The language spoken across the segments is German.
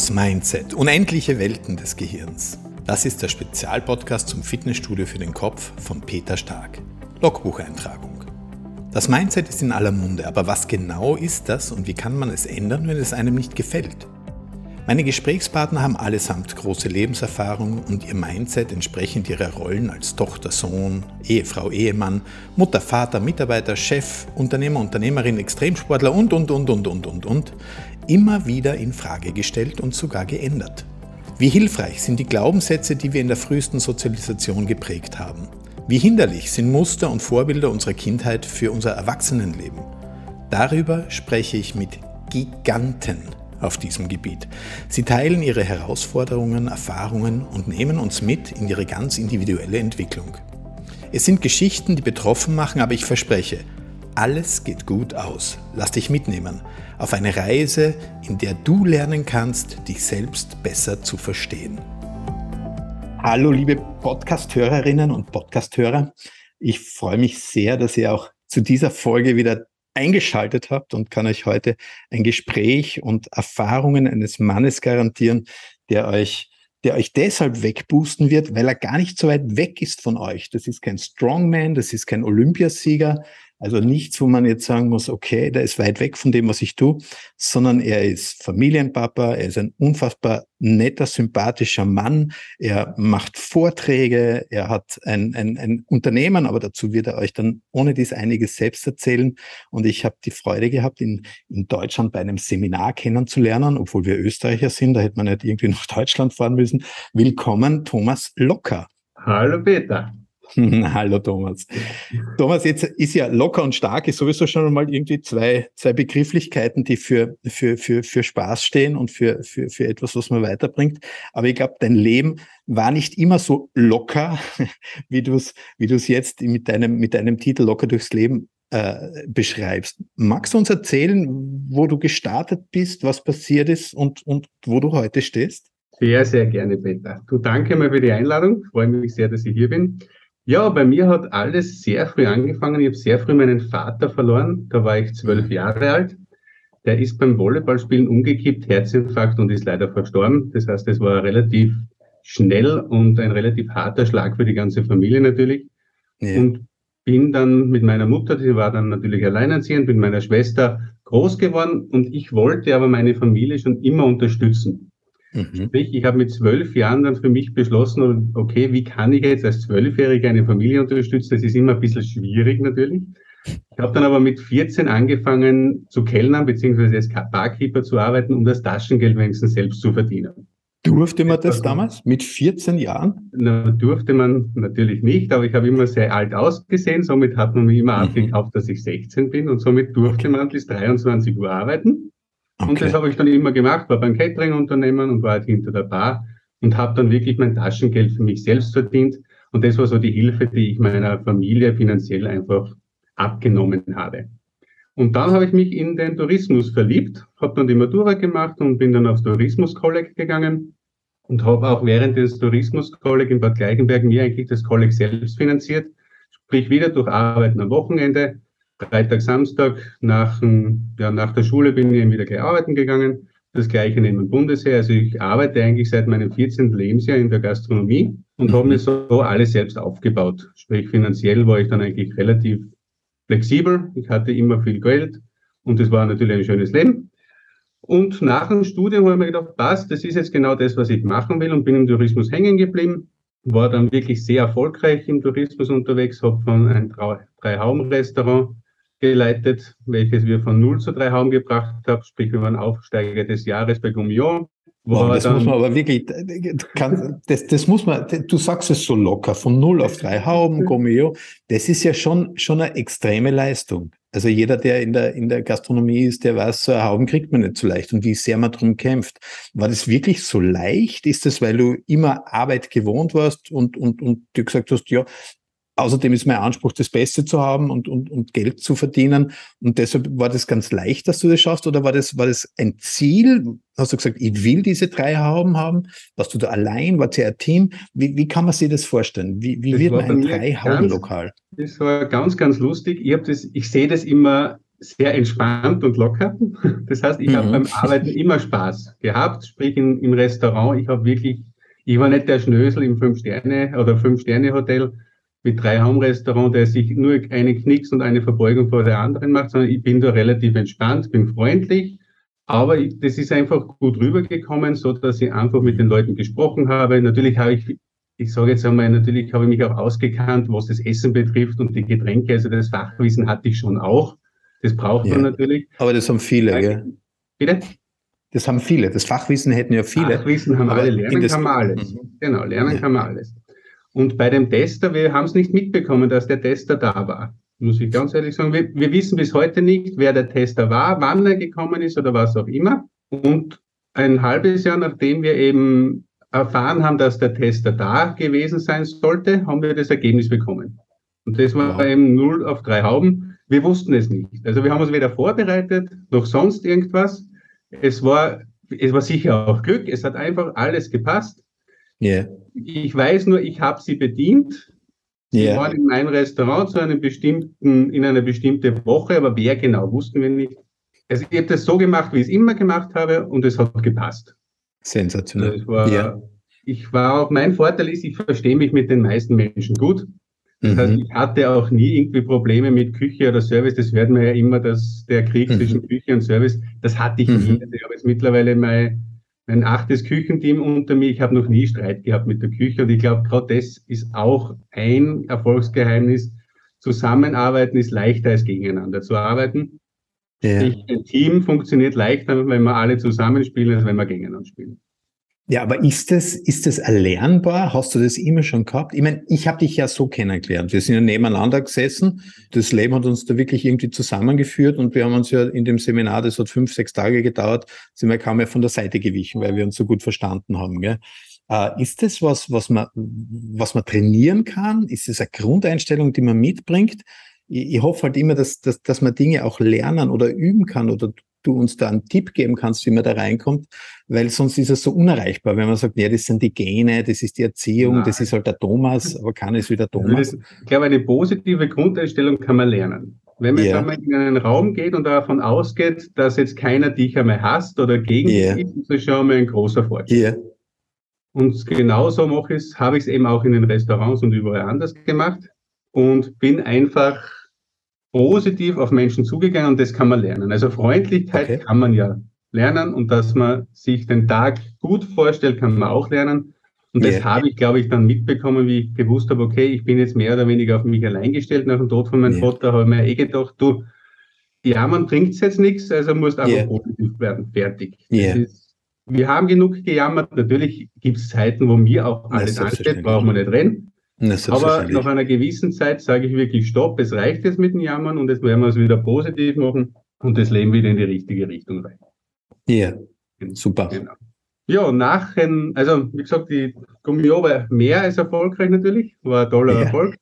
Das Mindset. Unendliche Welten des Gehirns. Das ist der Spezialpodcast zum Fitnessstudio für den Kopf von Peter Stark. Logbucheintragung. Das Mindset ist in aller Munde, aber was genau ist das und wie kann man es ändern, wenn es einem nicht gefällt? Meine Gesprächspartner haben allesamt große Lebenserfahrung und ihr Mindset entsprechend ihrer Rollen als Tochter, Sohn, Ehefrau, Ehemann, Mutter, Vater, Mitarbeiter, Chef, Unternehmer, Unternehmerin, Extremsportler und, und, und, und, und, und, und, immer wieder in Frage gestellt und sogar geändert. Wie hilfreich sind die Glaubenssätze, die wir in der frühesten Sozialisation geprägt haben? Wie hinderlich sind Muster und Vorbilder unserer Kindheit für unser Erwachsenenleben? Darüber spreche ich mit Giganten auf diesem Gebiet. Sie teilen ihre Herausforderungen, Erfahrungen und nehmen uns mit in ihre ganz individuelle Entwicklung. Es sind Geschichten, die betroffen machen, aber ich verspreche, alles geht gut aus. Lass dich mitnehmen auf eine Reise, in der du lernen kannst, dich selbst besser zu verstehen. Hallo liebe Podcast-Hörerinnen und Podcast-Hörer. Ich freue mich sehr, dass ihr auch zu dieser Folge wieder eingeschaltet habt und kann euch heute ein Gespräch und Erfahrungen eines Mannes garantieren, der euch der euch deshalb wegboosten wird, weil er gar nicht so weit weg ist von euch. Das ist kein Strongman, das ist kein Olympiasieger, also nichts, wo man jetzt sagen muss, okay, der ist weit weg von dem, was ich tue, sondern er ist Familienpapa, er ist ein unfassbar netter, sympathischer Mann, er macht Vorträge, er hat ein, ein, ein Unternehmen, aber dazu wird er euch dann ohne dies einiges selbst erzählen. Und ich habe die Freude gehabt, ihn in Deutschland bei einem Seminar kennenzulernen, obwohl wir Österreicher sind, da hätte man nicht irgendwie nach Deutschland fahren müssen. Willkommen, Thomas Locker. Hallo Peter. Hallo Thomas. Thomas, jetzt ist ja locker und stark, ist sowieso schon mal irgendwie zwei, zwei Begrifflichkeiten, die für, für, für, für Spaß stehen und für, für, für etwas, was man weiterbringt. Aber ich glaube, dein Leben war nicht immer so locker, wie du es wie jetzt mit deinem, mit deinem Titel Locker durchs Leben äh, beschreibst. Magst du uns erzählen, wo du gestartet bist, was passiert ist und, und wo du heute stehst? Sehr, sehr gerne, Peter. Du danke mal für die Einladung. Freue mich sehr, dass ich hier bin. Ja, bei mir hat alles sehr früh angefangen. Ich habe sehr früh meinen Vater verloren. Da war ich zwölf mhm. Jahre alt. Der ist beim Volleyballspielen umgekippt, Herzinfarkt und ist leider verstorben. Das heißt, es war relativ schnell und ein relativ harter Schlag für die ganze Familie natürlich. Ja. Und bin dann mit meiner Mutter, die war dann natürlich alleinerziehend, mit meiner Schwester groß geworden und ich wollte aber meine Familie schon immer unterstützen. Mhm. Sprich, ich habe mit zwölf Jahren dann für mich beschlossen, okay, wie kann ich jetzt als Zwölfjähriger eine Familie unterstützen? Das ist immer ein bisschen schwierig natürlich. Ich habe dann aber mit 14 angefangen zu kellnern beziehungsweise als Barkeeper zu arbeiten, um das Taschengeld wenigstens selbst zu verdienen. Durfte man das damals mit 14 Jahren? Na, durfte man natürlich nicht, aber ich habe immer sehr alt ausgesehen. Somit hat man mir immer mhm. abgekauft, dass ich 16 bin und somit durfte man bis 23 Uhr arbeiten. Okay. Und das habe ich dann immer gemacht, war beim Catering-Unternehmen und war halt hinter der Bar und habe dann wirklich mein Taschengeld für mich selbst verdient. Und das war so die Hilfe, die ich meiner Familie finanziell einfach abgenommen habe. Und dann habe ich mich in den Tourismus verliebt, habe dann die Matura gemacht und bin dann aufs Tourismus-Kolleg gegangen und habe auch während des Tourismus-Kolleg in Bad Gleichenberg mir eigentlich das Kolleg selbst finanziert, sprich wieder durch Arbeiten am Wochenende, Freitag, Samstag nach, ja, nach der Schule bin ich wieder gleich arbeiten gegangen. Das gleiche neben dem Bundesheer. Also ich arbeite eigentlich seit meinem 14. Lebensjahr in der Gastronomie und mhm. habe mir so alles selbst aufgebaut. Sprich, finanziell war ich dann eigentlich relativ flexibel. Ich hatte immer viel Geld und es war natürlich ein schönes Leben. Und nach dem Studium habe ich mir gedacht, passt, das ist jetzt genau das, was ich machen will und bin im Tourismus hängen geblieben. War dann wirklich sehr erfolgreich im Tourismus unterwegs, habe von einem Drei-Hauben-Restaurant geleitet, welches wir von 0 zu 3 Hauben gebracht haben. Sprich, wir waren Aufsteiger des Jahres bei Gummillon. Wow, das muss man aber wirklich, kann, das, das muss man, du sagst es so locker, von 0 auf 3 Hauben, Gummillon, das ist ja schon, schon eine extreme Leistung. Also jeder, der in der, in der Gastronomie ist, der weiß, so Hauben kriegt man nicht so leicht und wie sehr man drum kämpft. War das wirklich so leicht? Ist das, weil du immer Arbeit gewohnt warst und, und, und du gesagt hast, ja, Außerdem ist mein Anspruch, das Beste zu haben und, und, und Geld zu verdienen. Und deshalb war das ganz leicht, dass du das schaffst? Oder war das, war das ein Ziel? Hast du gesagt, ich will diese drei Hauben haben? Warst du da allein? War es ja ein Team? Wie, wie kann man sich das vorstellen? Wie, wie wird man ein drei Hauben lokal? Das war ganz, ganz lustig. Ich, das, ich sehe das immer sehr entspannt und locker. Das heißt, ich mhm. habe beim Arbeiten immer Spaß gehabt, sprich in, im Restaurant. Ich habe wirklich, ich war nicht der Schnösel im Fünf-Sterne- oder Fünf-Sterne-Hotel mit drei Home-Restaurant, der sich nur einen Knicks und eine Verbeugung vor der anderen macht, sondern ich bin da relativ entspannt, bin freundlich. Aber das ist einfach gut rübergekommen, so dass ich einfach mit den Leuten gesprochen habe. Natürlich habe ich ich sage jetzt einmal, natürlich habe ich mich auch ausgekannt, was das Essen betrifft und die Getränke. Also das Fachwissen hatte ich schon auch. Das braucht ja. man natürlich. Aber das haben viele, also, gell? Bitte? Das haben viele. Das Fachwissen hätten ja viele. Fachwissen haben alle. Lernen kann man alles. Mhm. Genau, lernen ja. kann man alles. Und bei dem Tester, wir haben es nicht mitbekommen, dass der Tester da war. Muss ich ganz ehrlich sagen. Wir, wir wissen bis heute nicht, wer der Tester war, wann er gekommen ist oder was auch immer. Und ein halbes Jahr, nachdem wir eben erfahren haben, dass der Tester da gewesen sein sollte, haben wir das Ergebnis bekommen. Und das war wow. eben 0 auf 3 Hauben. Wir wussten es nicht. Also wir haben uns weder vorbereitet, noch sonst irgendwas. Es war, es war sicher auch Glück. Es hat einfach alles gepasst. Yeah. Ich weiß nur, ich habe sie bedient. Sie yeah. waren in meinem Restaurant zu einem bestimmten, in einer bestimmten Woche, aber wer genau, wussten wir nicht. Also ich habe das so gemacht, wie ich es immer gemacht habe und es hat gepasst. Sensationell. War, ja. Ich war auch, mein Vorteil ist, ich verstehe mich mit den meisten Menschen gut. Das mhm. heißt, ich hatte auch nie irgendwie Probleme mit Küche oder Service. Das werden wir ja immer, dass der Krieg mhm. zwischen Küche und Service, das hatte ich mhm. nie. Also ich habe jetzt mittlerweile mein, mein achtes Küchenteam unter mir. Ich habe noch nie Streit gehabt mit der Küche. Und ich glaube, gerade das ist auch ein Erfolgsgeheimnis. Zusammenarbeiten ist leichter als gegeneinander zu arbeiten. Ja. Ein Team funktioniert leichter, wenn wir alle zusammenspielen, als wenn wir gegeneinander spielen. Ja, aber ist das, ist das erlernbar? Hast du das immer schon gehabt? Ich meine, ich habe dich ja so kennengelernt. Wir sind ja nebeneinander gesessen. Das Leben hat uns da wirklich irgendwie zusammengeführt und wir haben uns ja in dem Seminar, das hat fünf, sechs Tage gedauert, sind wir kaum mehr von der Seite gewichen, weil wir uns so gut verstanden haben. Gell? Äh, ist das was, was man, was man trainieren kann? Ist das eine Grundeinstellung, die man mitbringt? Ich, ich hoffe halt immer, dass, dass, dass man Dinge auch lernen oder üben kann oder du uns da einen Tipp geben kannst, wie man da reinkommt, weil sonst ist es so unerreichbar, wenn man sagt, ja, das sind die Gene, das ist die Erziehung, Nein. das ist halt der Thomas, aber keiner ist wie der Thomas. Ich glaube, eine positive Grundeinstellung kann man lernen. Wenn man yeah. in einen Raum geht und davon ausgeht, dass jetzt keiner dich einmal hasst oder gegen yeah. dich ist, das schon mal ein großer Vorteil. Yeah. Und genauso mache ich habe ich es eben auch in den Restaurants und überall anders gemacht und bin einfach positiv auf Menschen zugegangen und das kann man lernen. Also Freundlichkeit okay. kann man ja lernen und dass man sich den Tag gut vorstellt, kann man auch lernen. Und das yeah. habe ich, glaube ich, dann mitbekommen, wie ich gewusst habe, okay, ich bin jetzt mehr oder weniger auf mich allein gestellt nach dem Tod von meinem yeah. Vater, habe mir eh gedacht, du, ja, man bringt jetzt nichts, also musst einfach yeah. positiv werden. Fertig. Ist, wir haben genug gejammert. Natürlich gibt es Zeiten, wo mir auch alles ansteht, brauchen wir nicht reden. Aber nach einer gewissen Zeit sage ich wirklich Stopp, es reicht jetzt mit dem Jammern und jetzt werden wir es wieder positiv machen und das Leben wieder in die richtige Richtung rein. Ja, yeah. super. Genau. Ja, nachher, also wie gesagt, die Gummio war mehr als erfolgreich natürlich, war ein toller yeah. Erfolg.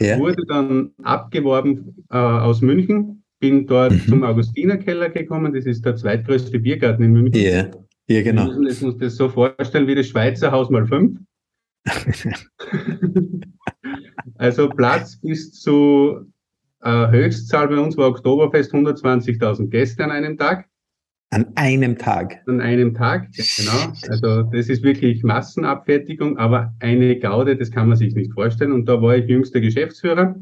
Yeah. Wurde dann abgeworben äh, aus München, bin dort mhm. zum Augustinerkeller gekommen, das ist der zweitgrößte Biergarten in München. Ja, ja genau. Wir müssen uns das so vorstellen wie das Schweizer Haus mal fünf. Also Platz bis zu äh, Höchstzahl bei uns war Oktoberfest 120.000 Gäste an einem Tag. An einem Tag. An einem Tag, genau. Also das ist wirklich Massenabfertigung, aber eine Gaude, das kann man sich nicht vorstellen. Und da war ich jüngster Geschäftsführer.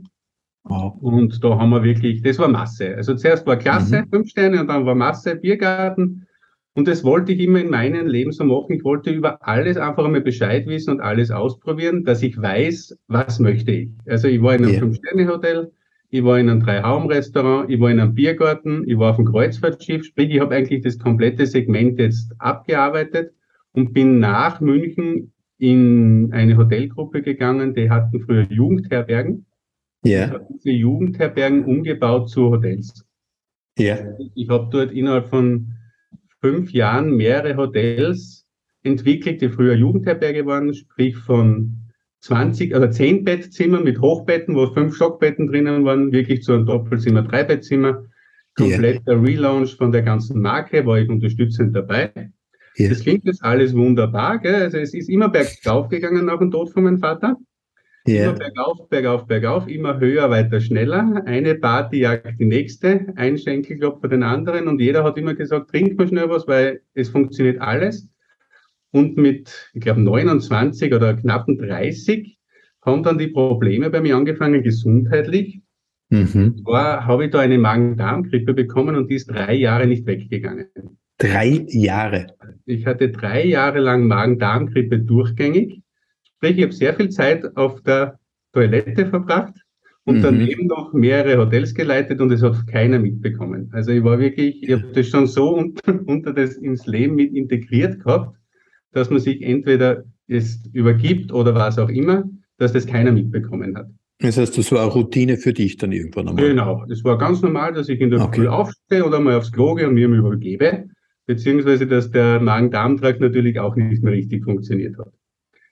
Wow. Und da haben wir wirklich, das war Masse. Also zuerst war Klasse, mhm. fünf Sterne, und dann war Masse, Biergarten. Und das wollte ich immer in meinem Leben so machen. Ich wollte über alles einfach einmal Bescheid wissen und alles ausprobieren, dass ich weiß, was möchte ich. Also ich war in einem. Fünf-Sterne-Hotel, ich war in einem Drei-Hauben-Restaurant, ich war in einem Biergarten, ich war auf einem Kreuzfahrtschiff. Sprich, ich habe eigentlich das komplette Segment jetzt abgearbeitet und bin nach München in eine Hotelgruppe gegangen, die hatten früher Jugendherbergen. Ja. Ich habe diese Jugendherbergen umgebaut zu Hotels. Ja. Ich habe dort innerhalb von fünf Jahren mehrere Hotels entwickelt, die früher Jugendherberge waren, sprich von 20 oder 10 Bettzimmern mit Hochbetten, wo fünf Stockbetten drinnen waren, wirklich zu einem Doppelzimmer, Dreibettzimmer. Kompletter yeah. Relaunch von der ganzen Marke, war ich unterstützend dabei. Yeah. Das klingt jetzt alles wunderbar, gell? also es ist immer bergauf gegangen nach dem Tod von meinem Vater. Yeah. Immer bergauf, bergauf, bergauf, immer höher, weiter, schneller. Eine Party jagt die nächste, ein Schenkelklopfer den anderen und jeder hat immer gesagt, trink mal schnell was, weil es funktioniert alles. Und mit, ich glaube, 29 oder knappen 30 haben dann die Probleme bei mir angefangen, gesundheitlich. Mhm. War, habe ich da eine Magen-Darm-Grippe bekommen und die ist drei Jahre nicht weggegangen. Drei Jahre? Ich hatte drei Jahre lang Magen-Darm-Grippe durchgängig. Sprich, ich habe sehr viel Zeit auf der Toilette verbracht und mhm. daneben noch mehrere Hotels geleitet und es hat keiner mitbekommen. Also ich war wirklich, ich habe das schon so unter, unter das ins Leben mit integriert gehabt, dass man sich entweder es übergibt oder was auch immer, dass das keiner mitbekommen hat. Das heißt, das war eine Routine für dich dann irgendwann einmal? Genau, es war ganz normal, dass ich in der okay. Früh aufstehe oder mal aufs Klo gehe und mir übergebe, beziehungsweise dass der Magen-Darm-Trakt natürlich auch nicht mehr richtig funktioniert hat.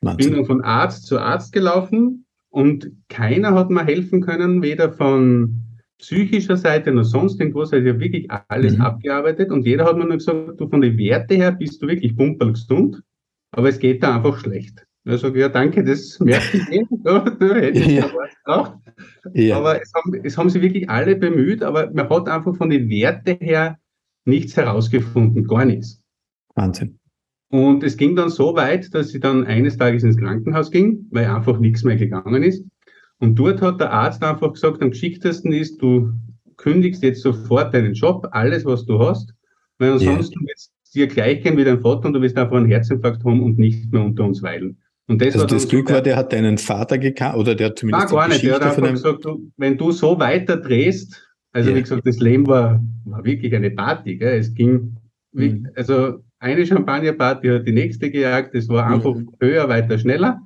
Wahnsinn. Bin dann von Arzt zu Arzt gelaufen und keiner hat mir helfen können, weder von psychischer Seite noch sonst irgendwas. Also ich habe wirklich alles mhm. abgearbeitet und jeder hat mir nur gesagt, du von den Werte her bist du wirklich pumperlgesund, aber es geht da einfach schlecht. Ich sage, ja, danke, das merke ich eh. da hätte ich ja. was Ja. Aber es haben, es haben sich wirklich alle bemüht, aber man hat einfach von den Werten her nichts herausgefunden, gar nichts. Wahnsinn. Und es ging dann so weit, dass ich dann eines Tages ins Krankenhaus ging, weil einfach nichts mehr gegangen ist. Und dort hat der Arzt einfach gesagt, am geschicktesten ist, du kündigst jetzt sofort deinen Job, alles, was du hast, weil ansonsten yeah. wird es dir gleich gehen wie dein Vater und du wirst einfach einen Herzinfarkt haben und nicht mehr unter uns weilen. Und das also das Glück war, der hat deinen Vater gekannt, oder der hat zumindest. Nein, gar nicht. Der hat einfach gesagt, du, wenn du so weiter drehst, also yeah. wie gesagt, das Leben war, war wirklich eine Party. Gell? Es ging, mhm. also eine Champagnerparty hat die nächste gejagt, es war einfach mhm. höher, weiter, schneller.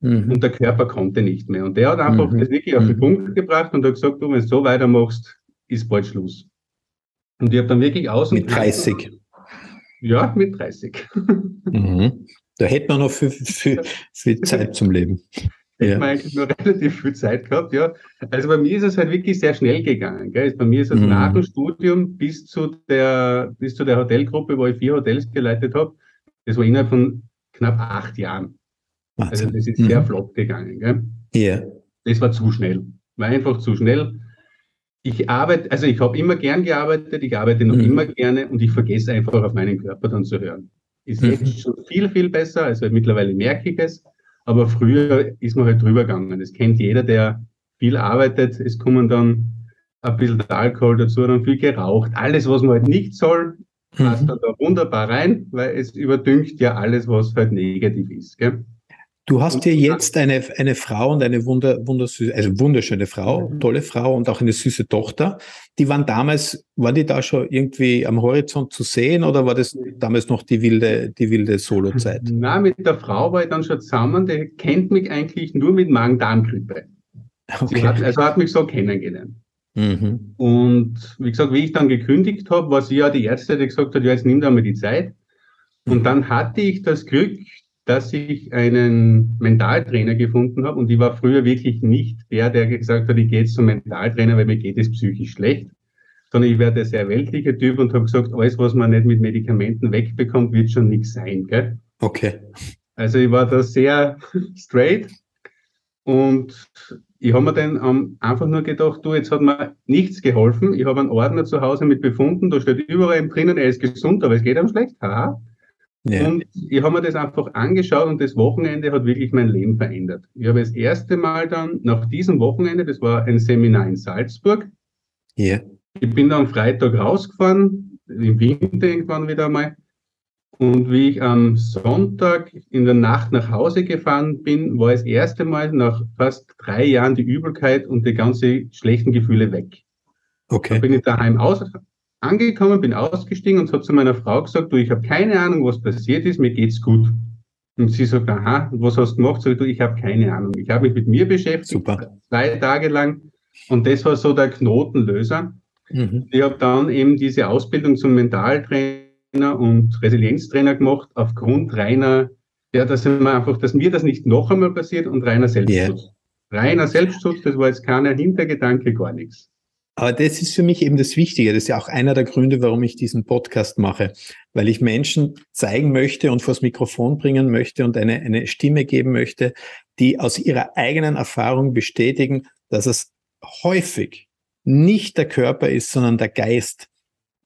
Mhm. Und der Körper konnte nicht mehr. Und der hat einfach mhm. das wirklich auf den mhm. Punkt gebracht und hat gesagt, du, wenn du so weitermachst, ist bald Schluss. Und ich habe dann wirklich aus Mit 30. Ja, mit 30. Mhm. Da hätte man noch viel, viel, viel Zeit zum Leben. Ja. man eigentlich nur relativ viel Zeit gehabt, ja. Also bei mir ist es halt wirklich sehr schnell gegangen. Gell? Bei mir ist es mhm. nach dem Studium bis zu der, bis zu der Hotelgruppe, wo ich vier Hotels geleitet habe, das war innerhalb von knapp acht Jahren. Also das ist mhm. sehr flott gegangen. Gell? Ja. Das war zu schnell. War einfach zu schnell. Ich arbeite, also ich habe immer gern gearbeitet, ich arbeite noch mhm. immer gerne und ich vergesse einfach auf meinen Körper dann zu hören. Ist mhm. jetzt schon viel, viel besser. Also mittlerweile merke ich es. Aber früher ist man halt drüber gegangen. Das kennt jeder, der viel arbeitet. Es kommen dann ein bisschen Alkohol dazu, dann viel geraucht. Alles, was man halt nicht soll, passt mhm. da wunderbar rein, weil es überdüngt ja alles, was halt negativ ist. Gell? Du hast ja jetzt eine, eine Frau und eine wunder, wundersüße, also wunderschöne Frau, mhm. tolle Frau und auch eine süße Tochter. Die waren damals, war die da schon irgendwie am Horizont zu sehen oder war das damals noch die wilde, die wilde Solozeit? Na, mit der Frau war ich dann schon zusammen, die kennt mich eigentlich nur mit Magen-Darm-Grippe. Okay. Hat, also hat mich so kennengelernt. Mhm. Und wie gesagt, wie ich dann gekündigt habe, war sie ja die Ärzte, die gesagt hat, ja, jetzt nimm da mal die Zeit. Und mhm. dann hatte ich das Glück, dass ich einen Mentaltrainer gefunden habe und ich war früher wirklich nicht der, der gesagt hat, ich gehe jetzt zum Mentaltrainer, weil mir geht es psychisch schlecht, sondern ich werde der sehr weltliche Typ und habe gesagt, alles, was man nicht mit Medikamenten wegbekommt, wird schon nichts sein. Gell? Okay. Also ich war da sehr straight und ich habe mir dann einfach nur gedacht, du, jetzt hat mir nichts geholfen. Ich habe einen Ordner zu Hause mit Befunden, da steht überall drinnen, er ist gesund, aber es geht ihm schlecht. Haha. Ja. Und ich habe mir das einfach angeschaut und das Wochenende hat wirklich mein Leben verändert. Ich habe das erste Mal dann nach diesem Wochenende, das war ein Seminar in Salzburg. Ja. Ich bin dann am Freitag rausgefahren, im Winter irgendwann wieder einmal. Und wie ich am Sonntag in der Nacht nach Hause gefahren bin, war das erste Mal nach fast drei Jahren die Übelkeit und die ganzen schlechten Gefühle weg. Okay. Dann bin ich daheim aus, angekommen, bin ausgestiegen und habe zu meiner Frau gesagt, du, ich habe keine Ahnung, was passiert ist, mir geht's gut. Und sie sagt, aha, was hast du gemacht? Sag ich, du, ich habe keine Ahnung. Ich habe mich mit mir beschäftigt, Super. zwei Tage lang. Und das war so der Knotenlöser. Mhm. Ich habe dann eben diese Ausbildung zum Mentaltrainer und Resilienztrainer gemacht, aufgrund reiner, ja, dass mir einfach, dass mir das nicht noch einmal passiert und reiner Selbstschutz. Yeah. Reiner Selbstschutz, das war jetzt keiner Hintergedanke, gar nichts. Aber das ist für mich eben das Wichtige. Das ist ja auch einer der Gründe, warum ich diesen Podcast mache, weil ich Menschen zeigen möchte und vors Mikrofon bringen möchte und eine, eine Stimme geben möchte, die aus ihrer eigenen Erfahrung bestätigen, dass es häufig nicht der Körper ist, sondern der Geist,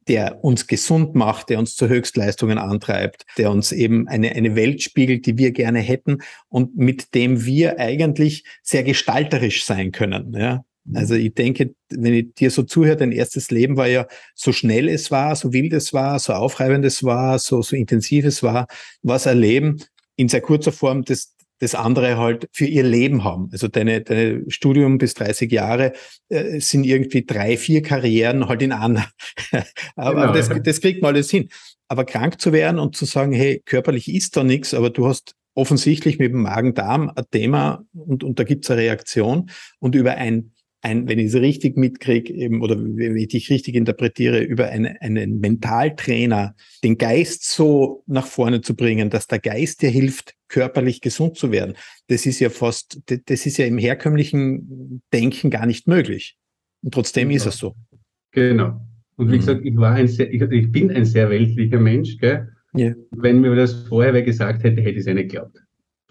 der uns gesund macht, der uns zu Höchstleistungen antreibt, der uns eben eine, eine Welt spiegelt, die wir gerne hätten und mit dem wir eigentlich sehr gestalterisch sein können. Ja? Also ich denke, wenn ich dir so zuhöre, dein erstes Leben war ja so schnell es war, so wild es war, so aufreibend es war, so, so intensiv es war, was ein Leben in sehr kurzer Form, das, das andere halt für ihr Leben haben. Also deine, deine Studium bis 30 Jahre äh, sind irgendwie drei, vier Karrieren halt in einer. aber genau. das, das kriegt man alles hin. Aber krank zu werden und zu sagen, hey, körperlich ist da nichts, aber du hast offensichtlich mit dem Magen-Darm ein Thema und, und da gibt's eine Reaktion und über ein ein, wenn ich es richtig mitkriege, eben, oder wenn ich dich richtig interpretiere, über eine, einen Mentaltrainer den Geist so nach vorne zu bringen, dass der Geist dir hilft, körperlich gesund zu werden. Das ist ja fast, das ist ja im herkömmlichen Denken gar nicht möglich. Und trotzdem genau. ist es so. Genau. Und wie mhm. gesagt, ich war ein sehr, ich, ich, bin ein sehr weltlicher Mensch, gell? Ja. Wenn mir das vorher wer gesagt hätte, hätte ich es ja nicht geglaubt.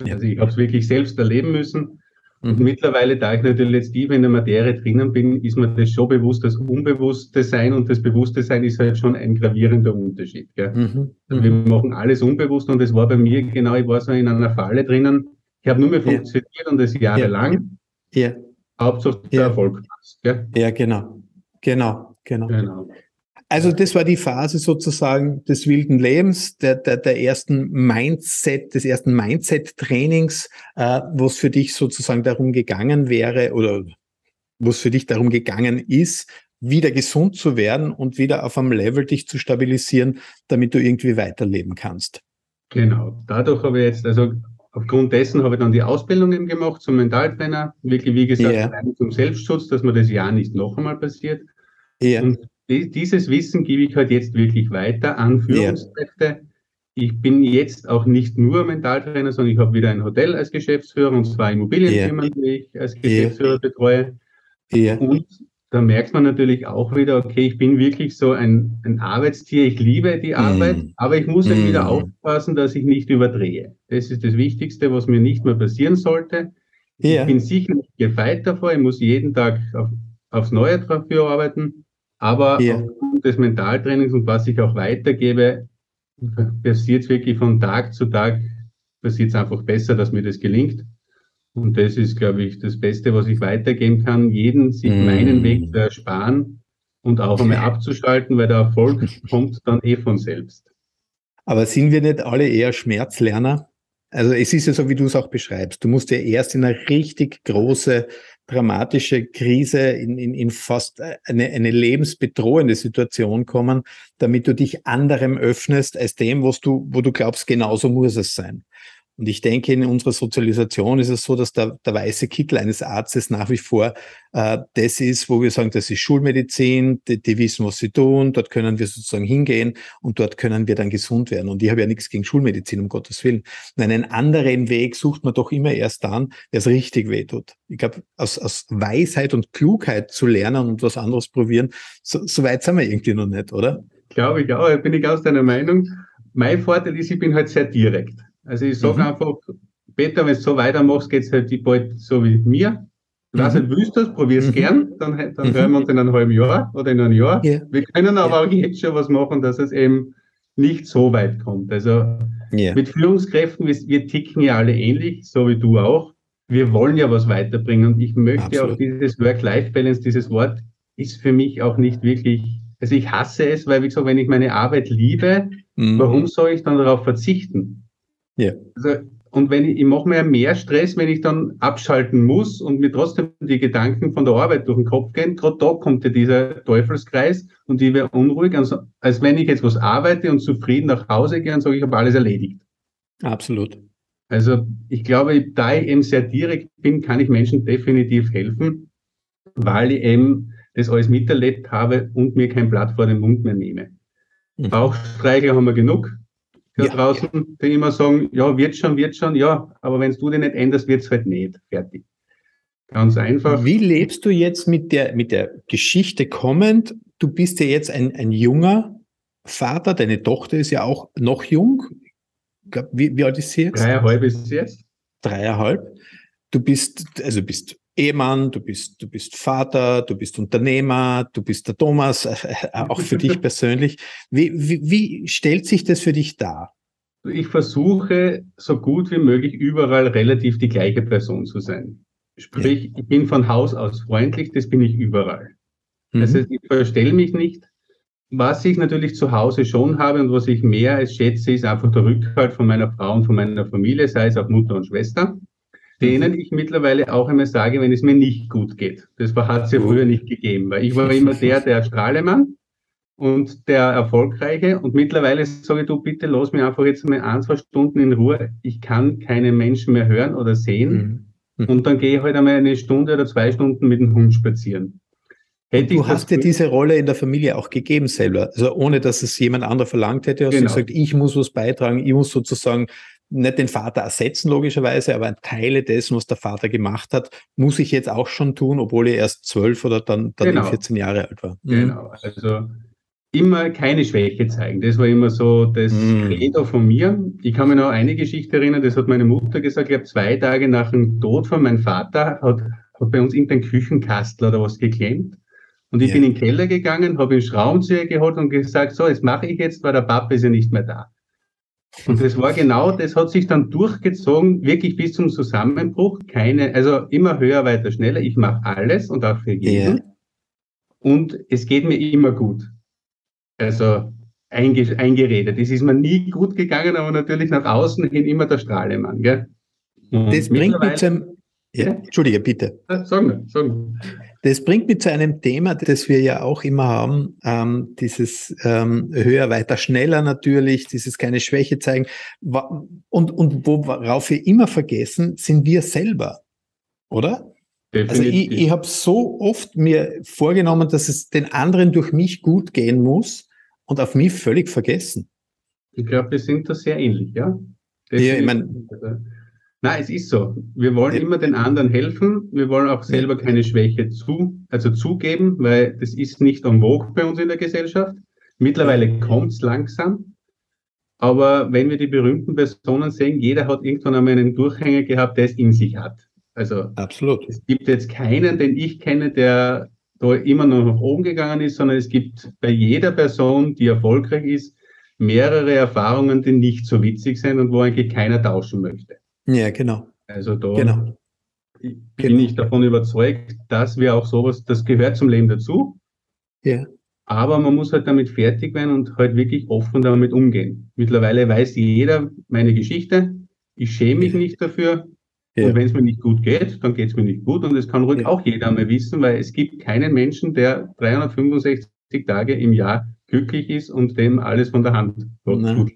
Ja. Also ich habe es wirklich selbst erleben müssen. Und mhm. mittlerweile, da ich natürlich jetzt tiefer in der Materie drinnen bin, ist mir das schon bewusst, das unbewusste Sein und das bewusste Sein ist halt schon ein gravierender Unterschied. Gell? Mhm. Also wir mhm. machen alles unbewusst und es war bei mir genau, ich war so in einer Falle drinnen. Ich habe nur mehr funktioniert ja. und das jahrelang. Ja. ja. Hauptsache der ja. Erfolg passt. Gell? Ja, genau. Genau, genau. genau. Also das war die Phase sozusagen des wilden Lebens, der, der, der ersten Mindset, des ersten Mindset-Trainings, äh, wo es für dich sozusagen darum gegangen wäre oder wo es für dich darum gegangen ist, wieder gesund zu werden und wieder auf einem Level dich zu stabilisieren, damit du irgendwie weiterleben kannst. Genau. Dadurch habe ich jetzt, also aufgrund dessen habe ich dann die Ausbildung eben gemacht zum Mentaltrainer. Wirklich, wie gesagt, yeah. zum Selbstschutz, dass mir das ja nicht noch einmal passiert. Yeah. Und dieses Wissen gebe ich halt jetzt wirklich weiter an Führungskräfte. Ja. Ich bin jetzt auch nicht nur Mentaltrainer, sondern ich habe wieder ein Hotel als Geschäftsführer und zwei Immobilienfirmen, ja. die ich als Geschäftsführer ja. betreue. Und da merkt man natürlich auch wieder, okay, ich bin wirklich so ein, ein Arbeitstier, ich liebe die Arbeit, mm. aber ich muss halt mm. wieder aufpassen, dass ich nicht überdrehe. Das ist das Wichtigste, was mir nicht mehr passieren sollte. Ich bin sicher nicht gefeit davor, ich muss jeden Tag auf, aufs Neue dafür arbeiten. Aber ja. aufgrund des Mentaltrainings und was ich auch weitergebe, passiert es wirklich von Tag zu Tag, passiert es einfach besser, dass mir das gelingt. Und das ist, glaube ich, das Beste, was ich weitergeben kann, jeden sich mm. meinen Weg zu ersparen und auch einmal abzuschalten, weil der Erfolg kommt dann eh von selbst. Aber sind wir nicht alle eher Schmerzlerner? Also es ist ja so, wie du es auch beschreibst. Du musst ja erst in eine richtig große dramatische Krise, in, in, in fast eine, eine lebensbedrohende Situation kommen, damit du dich anderem öffnest als dem, was du, wo du glaubst, genauso muss es sein. Und ich denke, in unserer Sozialisation ist es so, dass der, der weiße Kittel eines Arztes nach wie vor äh, das ist, wo wir sagen, das ist Schulmedizin, die, die, wissen, was sie tun, dort können wir sozusagen hingehen und dort können wir dann gesund werden. Und ich habe ja nichts gegen Schulmedizin, um Gottes Willen. Und einen anderen Weg sucht man doch immer erst dann, der es richtig wehtut. Ich glaube, aus, aus Weisheit und Klugheit zu lernen und was anderes probieren, so, so weit sind wir irgendwie noch nicht, oder? Glaube ich auch, bin ich aus deiner Meinung. Mein Vorteil ist, ich bin halt sehr direkt. Also ich sage mhm. einfach, Peter, wenn du so weitermachst, geht's halt bald so wie mir. Du mhm. weißt nicht, willst du das, probier's mhm. gern, dann, dann mhm. hören wir uns in einem halben Jahr oder in einem Jahr. Yeah. Wir können aber yeah. auch jetzt schon was machen, dass es eben nicht so weit kommt. Also yeah. mit Führungskräften, wir, wir, ticken ja alle ähnlich, so wie du auch. Wir wollen ja was weiterbringen und ich möchte Absolut. auch dieses Work-Life-Balance, dieses Wort ist für mich auch nicht wirklich, also ich hasse es, weil wie gesagt, wenn ich meine Arbeit liebe, mhm. warum soll ich dann darauf verzichten? Ja. Also, und wenn ich, ich mache mir mehr Stress, wenn ich dann abschalten muss und mir trotzdem die Gedanken von der Arbeit durch den Kopf gehen, gerade da kommt ja dieser Teufelskreis und ich wäre unruhig, also, als wenn ich jetzt was arbeite und zufrieden nach Hause gehe und sage, ich habe alles erledigt. Absolut. Also ich glaube, da ich eben sehr direkt bin, kann ich Menschen definitiv helfen, weil ich eben das alles miterlebt habe und mir kein Blatt vor den Mund mehr nehme. Mhm. Bauchstreichler haben wir genug da ja, draußen, ja. die immer sagen, ja, wird schon, wird schon, ja, aber wenn du dich nicht änderst, wird's halt nicht. Fertig. Ganz einfach. Wie lebst du jetzt mit der, mit der Geschichte kommend? Du bist ja jetzt ein, ein junger Vater, deine Tochter ist ja auch noch jung. Wie, wie alt ist sie jetzt? Dreieinhalb ist sie jetzt. Dreieinhalb. Du bist, also bist Ehemann, du bist, du bist Vater, du bist Unternehmer, du bist der Thomas, äh, auch für dich persönlich. Wie, wie, wie stellt sich das für dich dar? Ich versuche so gut wie möglich überall relativ die gleiche Person zu sein. Sprich, ja. ich bin von Haus aus freundlich, das bin ich überall. Mhm. Das heißt, ich verstelle mich nicht. Was ich natürlich zu Hause schon habe und was ich mehr als schätze, ist einfach der Rückhalt von meiner Frau und von meiner Familie, sei es auch Mutter und Schwester denen ich mittlerweile auch einmal sage, wenn es mir nicht gut geht. Das hat es ja früher nicht gegeben, weil ich war immer der, der Strahlemann und der Erfolgreiche. Und mittlerweile sage ich, du bitte lass mich einfach jetzt mal ein, zwei Stunden in Ruhe. Ich kann keine Menschen mehr hören oder sehen. Mhm. Und dann gehe ich halt einmal eine Stunde oder zwei Stunden mit dem Hund spazieren. Hätte du hast dir diese Rolle in der Familie auch gegeben selber, also ohne dass es jemand anderer verlangt hätte, hast genau. du gesagt, ich muss was beitragen, ich muss sozusagen nicht den Vater ersetzen, logischerweise, aber Teile dessen, was der Vater gemacht hat, muss ich jetzt auch schon tun, obwohl er erst zwölf oder dann, dann genau. 14 Jahre alt war. Mhm. Genau, also immer keine Schwäche zeigen. Das war immer so das mhm. Credo von mir. Ich kann mich noch eine Geschichte erinnern, das hat meine Mutter gesagt, ich habe zwei Tage nach dem Tod von meinem Vater, hat, hat bei uns irgendein Küchenkastel oder was geklemmt. Und ich ja. bin in den Keller gegangen, habe den Schraubenzieher geholt und gesagt, so, jetzt mache ich jetzt, weil der Papa ist ja nicht mehr da. Und das war genau, das hat sich dann durchgezogen, wirklich bis zum Zusammenbruch. Keine, also immer höher, weiter, schneller. Ich mache alles und auch für jeden. Yeah. Und es geht mir immer gut. Also einge eingeredet. Es ist mir nie gut gegangen, aber natürlich nach außen hin immer der Strahlemann. Gell? das bringt mich zum. Ja, Entschuldige, bitte. Sag mir, sag mir. Das bringt mich zu einem Thema, das wir ja auch immer haben, ähm, dieses ähm, höher, weiter, schneller natürlich, dieses keine Schwäche zeigen. Und, und worauf wir immer vergessen, sind wir selber, oder? Definitiv. Also ich, ich habe so oft mir vorgenommen, dass es den anderen durch mich gut gehen muss und auf mich völlig vergessen. Ich glaube, wir sind da sehr ähnlich, ja? Definitiv. Ja, ich meine, Nein, es ist so. Wir wollen immer den anderen helfen. Wir wollen auch selber keine Schwäche zu, also zugeben, weil das ist nicht en vogue bei uns in der Gesellschaft. Mittlerweile kommt's langsam. Aber wenn wir die berühmten Personen sehen, jeder hat irgendwann einmal einen Durchhänger gehabt, der es in sich hat. Also absolut. Es gibt jetzt keinen, den ich kenne, der da immer noch nach oben gegangen ist, sondern es gibt bei jeder Person, die erfolgreich ist, mehrere Erfahrungen, die nicht so witzig sind und wo eigentlich keiner tauschen möchte. Ja, genau. Also da genau. bin genau. ich davon überzeugt, dass wir auch sowas, das gehört zum Leben dazu. Ja. Aber man muss halt damit fertig werden und halt wirklich offen damit umgehen. Mittlerweile weiß jeder meine Geschichte. Ich schäme mich ja. nicht dafür. Ja. Und wenn es mir nicht gut geht, dann geht es mir nicht gut. Und das kann ruhig ja. auch jeder einmal wissen, weil es gibt keinen Menschen, der 365 Tage im Jahr glücklich ist und dem alles von der Hand tut.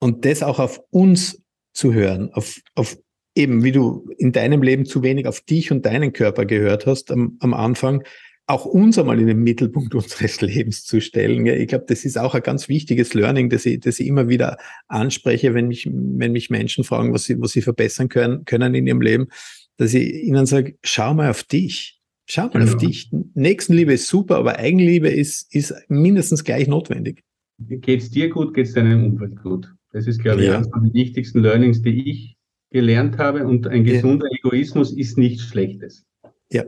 Und das auch auf uns zu hören, auf, auf eben, wie du in deinem Leben zu wenig auf dich und deinen Körper gehört hast am, am Anfang, auch uns einmal in den Mittelpunkt unseres Lebens zu stellen. Ja, ich glaube, das ist auch ein ganz wichtiges Learning, das ich, das ich immer wieder anspreche, wenn mich, wenn mich Menschen fragen, was sie, was sie verbessern können, können in ihrem Leben, dass ich ihnen sage, schau mal auf dich. Schau mal genau. auf dich. Nächstenliebe ist super, aber Eigenliebe ist, ist mindestens gleich notwendig. Geht's dir gut, geht's deinem Umfeld gut? Das ist, glaube ich, eines der wichtigsten Learnings, die ich gelernt habe. Und ein gesunder ja. Egoismus ist nichts Schlechtes. Ja.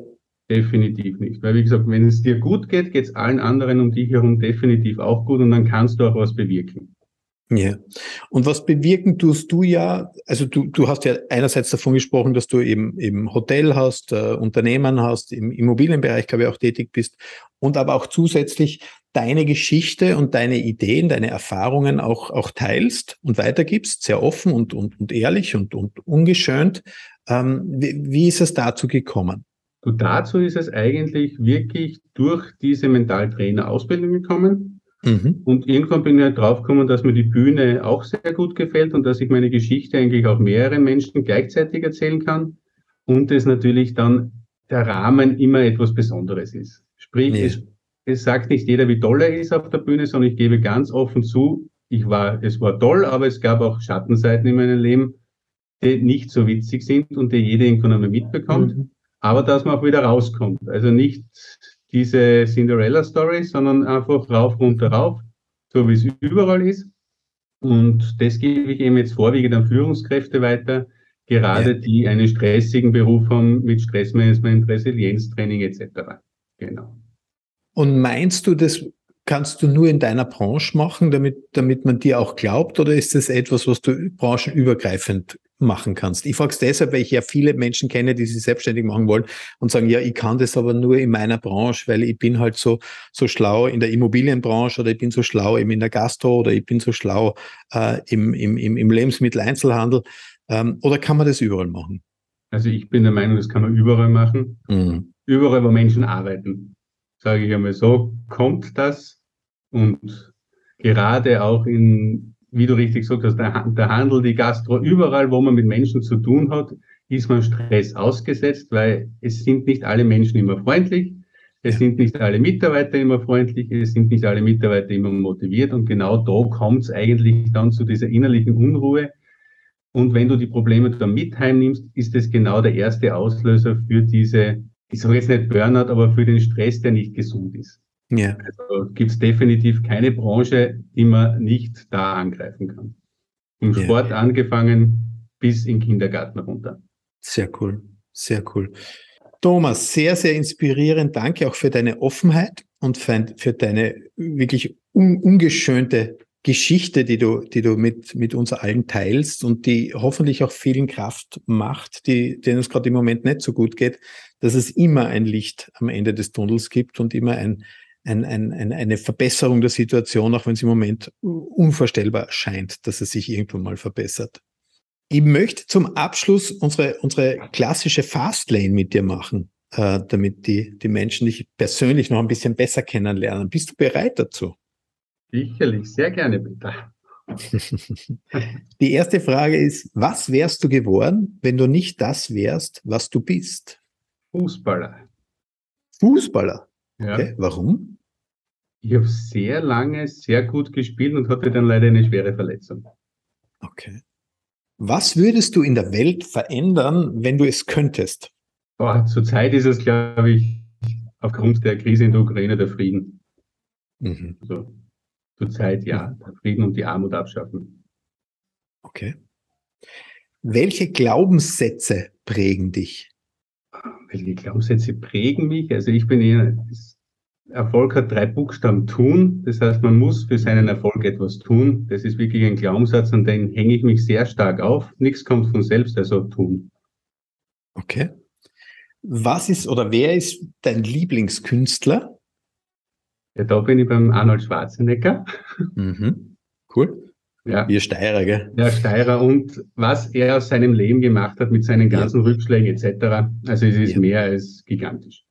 Definitiv nicht. Weil, wie gesagt, wenn es dir gut geht, geht es allen anderen um dich herum definitiv auch gut und dann kannst du auch was bewirken. Ja. Und was bewirken tust du ja, also du, du hast ja einerseits davon gesprochen, dass du eben im Hotel hast, äh, Unternehmen hast, im Immobilienbereich, glaube ich, auch tätig bist und aber auch zusätzlich deine Geschichte und deine Ideen, deine Erfahrungen auch, auch teilst und weitergibst, sehr offen und, und, und ehrlich und, und ungeschönt. Ähm, wie, wie ist es dazu gekommen? Und dazu ist es eigentlich wirklich durch diese Mentaltrainer-Ausbildung gekommen Mhm. Und irgendwann bin ich halt draufgekommen, dass mir die Bühne auch sehr gut gefällt und dass ich meine Geschichte eigentlich auch mehreren Menschen gleichzeitig erzählen kann und es natürlich dann der Rahmen immer etwas Besonderes ist. Sprich, nee. es, es sagt nicht jeder, wie toll er ist auf der Bühne, sondern ich gebe ganz offen zu, ich war, es war toll, aber es gab auch Schattenseiten in meinem Leben, die nicht so witzig sind und die jeder irgendwann einmal mitbekommt. Mhm. aber dass man auch wieder rauskommt. Also nicht diese Cinderella-Story, sondern einfach rauf, runter, rauf, so wie es überall ist. Und das gebe ich eben jetzt vorwiegend an Führungskräfte weiter, gerade ja. die einen stressigen Beruf haben mit Stressmanagement, Resilienztraining etc. Genau. Und meinst du, das kannst du nur in deiner Branche machen, damit, damit man dir auch glaubt, oder ist das etwas, was du branchenübergreifend machen kannst? Ich frage es deshalb, weil ich ja viele Menschen kenne, die sich selbstständig machen wollen und sagen, ja, ich kann das aber nur in meiner Branche, weil ich bin halt so, so schlau in der Immobilienbranche oder ich bin so schlau eben in der Gastro oder ich bin so schlau äh, im, im, im Lebensmitteleinzelhandel. Ähm, oder kann man das überall machen? Also ich bin der Meinung, das kann man überall machen. Mhm. Überall, wo Menschen arbeiten. Sage ich einmal so, kommt das. Und gerade auch in wie du richtig gesagt hast, der, der Handel, die Gastro, überall, wo man mit Menschen zu tun hat, ist man Stress ausgesetzt, weil es sind nicht alle Menschen immer freundlich, es sind nicht alle Mitarbeiter immer freundlich, es sind nicht alle Mitarbeiter immer motiviert. Und genau da kommt es eigentlich dann zu dieser innerlichen Unruhe. Und wenn du die Probleme dann mit heimnimmst, ist es genau der erste Auslöser für diese, ich sage jetzt nicht Burnout, aber für den Stress, der nicht gesund ist. Ja. Also gibt es definitiv keine Branche, die man nicht da angreifen kann. Im ja. Sport angefangen bis in Kindergarten runter. Sehr cool, sehr cool. Thomas, sehr, sehr inspirierend. Danke auch für deine Offenheit und für, für deine wirklich un, ungeschönte Geschichte, die du, die du mit, mit uns allen teilst und die hoffentlich auch vielen Kraft macht, die, denen es gerade im Moment nicht so gut geht, dass es immer ein Licht am Ende des Tunnels gibt und immer ein, ein, ein, ein, eine Verbesserung der Situation, auch wenn es im Moment unvorstellbar scheint, dass es sich irgendwann mal verbessert. Ich möchte zum Abschluss unsere, unsere klassische Fastlane mit dir machen, äh, damit die, die Menschen dich persönlich noch ein bisschen besser kennenlernen. Bist du bereit dazu? Sicherlich, sehr gerne, bitte. die erste Frage ist, was wärst du geworden, wenn du nicht das wärst, was du bist? Fußballer. Fußballer? Ja. Okay, warum? Ich habe sehr lange sehr gut gespielt und hatte dann leider eine schwere Verletzung. Okay. Was würdest du in der Welt verändern, wenn du es könntest? Boah, zurzeit ist es, glaube ich, aufgrund der Krise in der Ukraine der Frieden. Mhm. Also, zurzeit ja, der Frieden und die Armut abschaffen. Okay. Welche Glaubenssätze prägen dich? Welche Glaubenssätze prägen mich? Also ich bin eher, Erfolg hat drei Buchstaben tun. Das heißt, man muss für seinen Erfolg etwas tun. Das ist wirklich ein Glaubenssatz, an den hänge ich mich sehr stark auf. Nichts kommt von selbst, also tun. Okay. Was ist oder wer ist dein Lieblingskünstler? Ja, da bin ich beim Arnold Schwarzenegger. Mhm. Cool. Ja. Wir Steirer, gell? Ja, Steirer und was er aus seinem Leben gemacht hat mit seinen ganzen ja. Rückschlägen etc. Also es ist ja. mehr als gigantisch.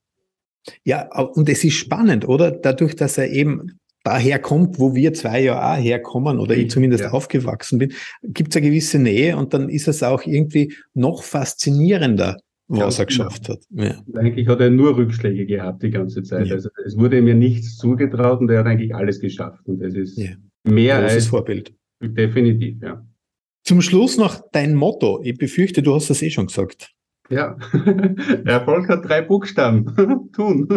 Ja, und es ist spannend, oder? Dadurch, dass er eben daher kommt, wo wir zwei ja auch herkommen oder ich zumindest ja. aufgewachsen bin, gibt es eine gewisse Nähe und dann ist es auch irgendwie noch faszinierender, was ja, er genau. geschafft hat. Ja. Eigentlich hat er nur Rückschläge gehabt die ganze Zeit. Ja. Also es wurde mir nichts zugetraut und er hat eigentlich alles geschafft. Und es ist mehr Großes als Vorbild. Definitiv, ja. Zum Schluss noch dein Motto. Ich befürchte, du hast das eh schon gesagt. Ja, Erfolg hat drei Buchstaben. Tun.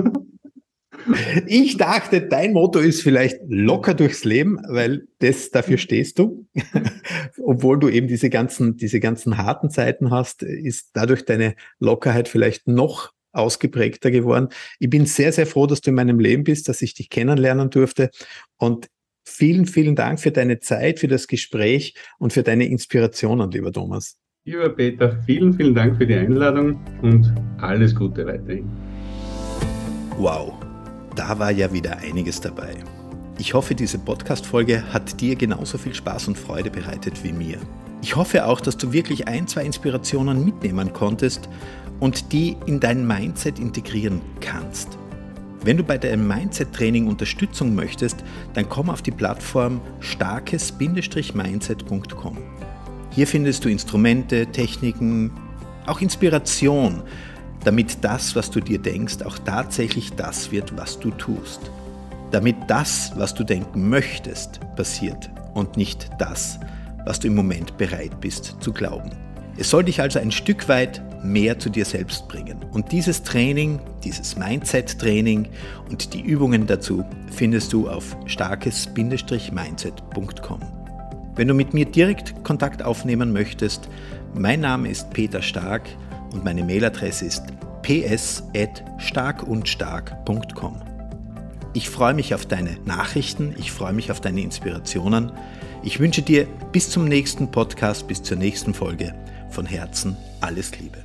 Ich dachte, dein Motto ist vielleicht locker durchs Leben, weil das dafür stehst du. Obwohl du eben diese ganzen, diese ganzen harten Zeiten hast, ist dadurch deine Lockerheit vielleicht noch ausgeprägter geworden. Ich bin sehr, sehr froh, dass du in meinem Leben bist, dass ich dich kennenlernen durfte. Und vielen, vielen Dank für deine Zeit, für das Gespräch und für deine Inspirationen, lieber Thomas. Lieber Peter, vielen, vielen Dank für die Einladung und alles Gute weiterhin. Wow, da war ja wieder einiges dabei. Ich hoffe, diese Podcast-Folge hat dir genauso viel Spaß und Freude bereitet wie mir. Ich hoffe auch, dass du wirklich ein, zwei Inspirationen mitnehmen konntest und die in dein Mindset integrieren kannst. Wenn du bei deinem Mindset-Training Unterstützung möchtest, dann komm auf die Plattform starkes-mindset.com. Hier findest du Instrumente, Techniken, auch Inspiration, damit das, was du dir denkst, auch tatsächlich das wird, was du tust. Damit das, was du denken möchtest, passiert und nicht das, was du im Moment bereit bist zu glauben. Es soll dich also ein Stück weit mehr zu dir selbst bringen. Und dieses Training, dieses Mindset-Training und die Übungen dazu findest du auf starkes-mindset.com. Wenn du mit mir direkt Kontakt aufnehmen möchtest, mein Name ist Peter Stark und meine Mailadresse ist ps.starkundstark.com. Ich freue mich auf deine Nachrichten, ich freue mich auf deine Inspirationen. Ich wünsche dir bis zum nächsten Podcast, bis zur nächsten Folge von Herzen alles Liebe.